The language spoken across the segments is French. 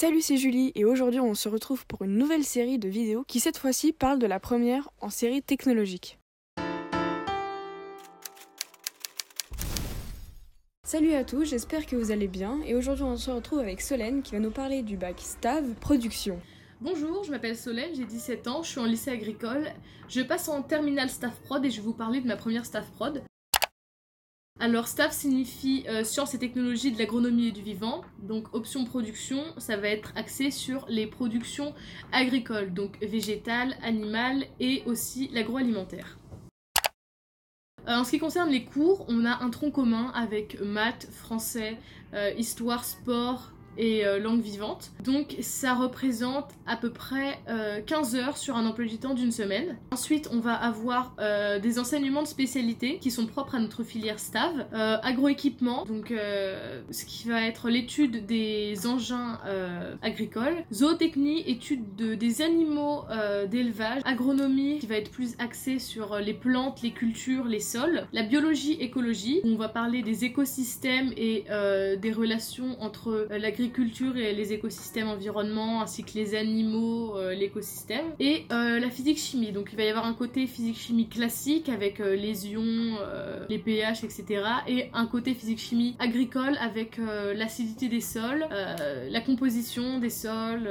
Salut, c'est Julie et aujourd'hui on se retrouve pour une nouvelle série de vidéos qui cette fois-ci parle de la première en série technologique. Salut à tous, j'espère que vous allez bien et aujourd'hui on se retrouve avec Solène qui va nous parler du bac STAV Production. Bonjour, je m'appelle Solène, j'ai 17 ans, je suis en lycée agricole. Je passe en terminale staff prod et je vais vous parler de ma première staff prod. Alors staff signifie euh, sciences et technologies de l'agronomie et du vivant. Donc option production, ça va être axé sur les productions agricoles, donc végétales, animales et aussi l'agroalimentaire. Euh, en ce qui concerne les cours, on a un tronc commun avec maths, français, euh, histoire, sport, et euh, langue vivante. Donc ça représente à peu près 15 euh, heures sur un emploi du temps d'une semaine. Ensuite, on va avoir euh, des enseignements de spécialité qui sont propres à notre filière STAV. agroéquipement, donc ce qui va être l'étude des engins agricoles. Zootechnie, étude de, des animaux d'élevage. Agronomie, qui va être plus axée sur les plantes, les cultures, les sols. La biologie, écologie, où on va parler des écosystèmes et des relations entre l'agriculture culture et les écosystèmes environnement ainsi que les animaux, euh, l'écosystème. Et euh, la physique-chimie. Donc il va y avoir un côté physique-chimie classique avec euh, les ions, les pH, etc. Et un côté physique-chimie agricole avec l'acidité des sols, la composition des sols,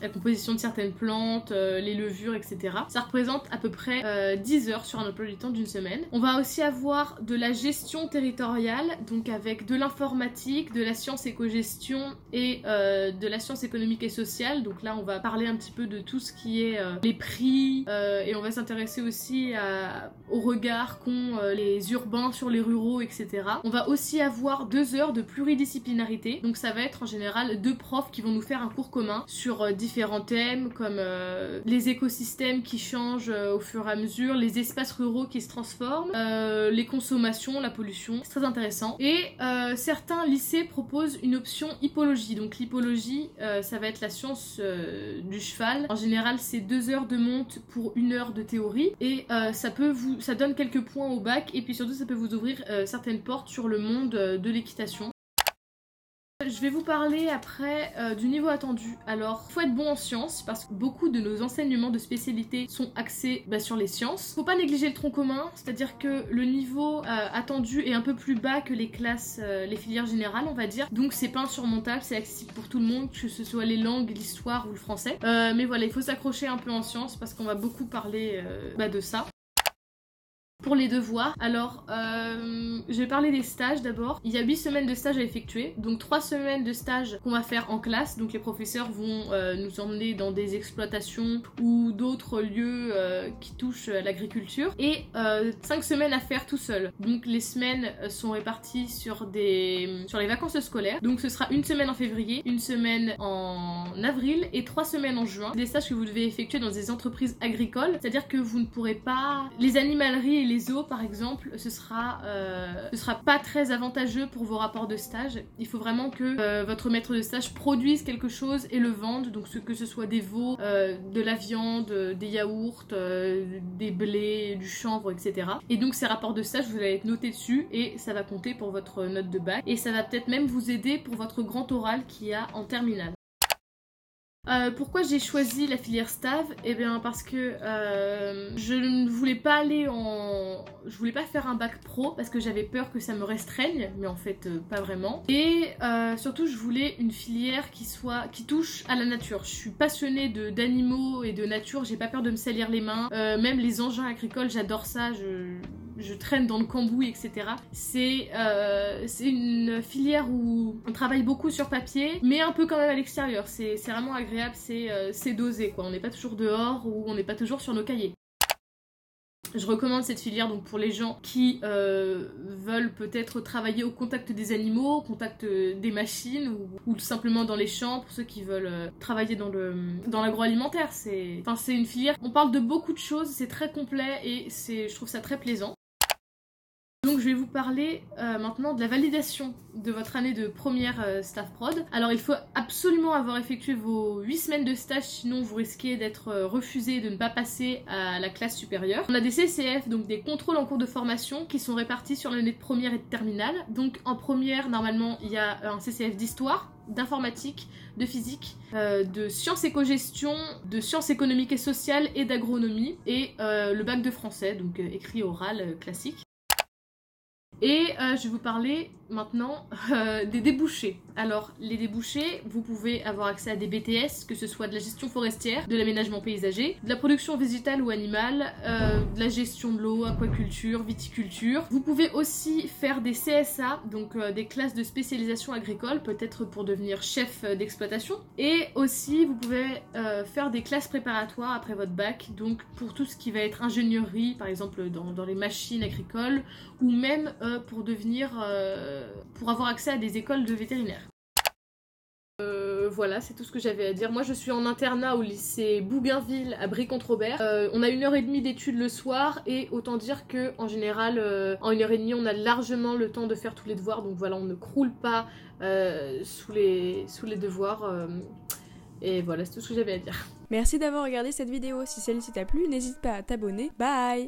la composition de certaines plantes, les levures, etc. Ça représente à peu près 10 heures sur un emploi du temps d'une semaine. On va aussi avoir de la gestion territoriale, donc avec de l'informatique, de la science éco-gestion et euh, de la science économique et sociale. Donc là, on va parler un petit peu de tout ce qui est euh, les prix euh, et on va s'intéresser aussi au regard qu'ont les urbains sur les ruraux, etc. On va aussi avoir deux heures de pluridisciplinarité. Donc ça va être en général deux profs qui vont nous faire un cours commun sur différents thèmes comme les écosystèmes qui changent au fur et à mesure, les espaces ruraux qui se transforment, les consommations, la pollution. C'est très intéressant. Et certains lycées proposent une option donc l'hypologie, euh, ça va être la science euh, du cheval. En général, c'est deux heures de monte pour une heure de théorie et euh, ça peut vous, ça donne quelques points au bac et puis surtout ça peut vous ouvrir certaines portes sur le monde de l'équitation. Je vais vous parler après euh, du niveau attendu. Alors, faut être bon en sciences parce que beaucoup de nos enseignements de spécialité sont axés bah, sur les sciences. Faut pas négliger le tronc commun, c'est-à-dire que le niveau euh, attendu est un peu plus bas que les classes, euh, les filières générales, on va dire. Donc c'est pas insurmontable, c'est accessible pour tout le monde, que ce soit les langues, l'histoire ou le français. mais voilà, il faut s'accrocher un peu en sciences parce qu'on va beaucoup parler bah, de ça. Pour les devoirs, alors euh, je vais parler des stages d'abord. Il y a 8 semaines de stage à effectuer, donc 3 semaines de stage qu'on va faire en classe, donc les professeurs vont euh, nous emmener dans des exploitations ou d'autres lieux euh, qui touchent l'agriculture, et 5 semaines à faire tout seul. Donc les semaines sont réparties sur, des, sur les vacances scolaires, donc ce sera une semaine en février, une semaine en avril et 3 semaines en juin. Des stages que vous devez effectuer dans des entreprises agricoles, c'est-à-dire que vous ne pourrez pas... Les animaleries les eaux, par exemple, ce sera, euh, ce sera pas très avantageux pour vos rapports de stage. Il faut vraiment que euh, votre maître de stage produise quelque chose et le vende, donc ce, que ce soit des veaux, euh, de la viande, des yaourts, des blés, du chanvre, etc. Et donc ces rapports de stage, vous allez être noté dessus et ça va compter pour votre note de bac. Et ça va peut-être même vous aider pour votre grand oral qui a en terminale. Euh, pourquoi j'ai choisi la filière STAV Eh bien parce que euh, je ne voulais pas aller en... Je voulais pas faire un bac pro parce que j'avais peur que ça me restreigne, mais en fait euh, pas vraiment. Et surtout je voulais une filière qui soit... qui touche à la nature. Je suis passionnée d'animaux et de nature, j'ai pas peur de me salir les mains. même les engins agricoles, j'adore ça, je je traîne dans le cambouis, etc. Euh, c'est une filière où on travaille beaucoup sur papier, mais un peu quand même à l'extérieur. C'est vraiment agréable, euh, c'est dosé, quoi. On n'est pas toujours dehors ou on n'est pas toujours sur nos cahiers. Je recommande cette filière donc pour les gens qui euh, veulent peut-être travailler au contact des animaux, au contact des machines ou, simplement dans les champs pour ceux qui veulent travailler dans dans l'agroalimentaire. C'est une filière. On parle de beaucoup de choses, c'est très complet et je trouve ça très plaisant. Je vais vous parler euh, maintenant de la validation de votre année de première euh, staff prod. Alors il faut absolument avoir effectué vos 8 semaines de stage, sinon vous risquez d'être euh, refusé de ne pas passer à la classe supérieure. On a des CCF, donc des contrôles en cours de formation, qui sont répartis sur l'année de première et de terminale. Donc en première, normalement, il y a un CCF d'histoire d'informatique, de physique, de sciences éco-gestion, de sciences économiques et sociales et d'agronomie, et le bac de français, donc écrit oral classique. Et je vais vous parler maintenant des débouchés. Alors, les débouchés, vous pouvez avoir accès à des BTS, que ce soit de la gestion forestière, de l'aménagement paysager, de la production végétale ou animale, euh, de la gestion de l'eau, aquaculture, viticulture. Vous pouvez aussi faire des CSA, donc euh, des classes de spécialisation agricole, peut-être pour devenir chef euh, d'exploitation. Et aussi, vous pouvez faire des classes préparatoires après votre bac, donc pour tout ce qui va être ingénierie, par exemple dans, dans les machines agricoles, ou même pour devenir, pour avoir accès à des écoles de vétérinaires. Euh, voilà, c'est tout ce que j'avais à dire. Moi, je suis en internat au lycée Bougainville à Brie-contre-Robert. Euh, on a une heure et demie d'études le soir et autant dire que en général, euh, en une heure et demie, on a largement le temps de faire tous les devoirs. Donc voilà, on ne croule pas sous, les, sous les devoirs. et voilà, c'est tout ce que j'avais à dire. Merci d'avoir regardé cette vidéo. Si celle-ci t'a plu, n'hésite pas à t'abonner. Bye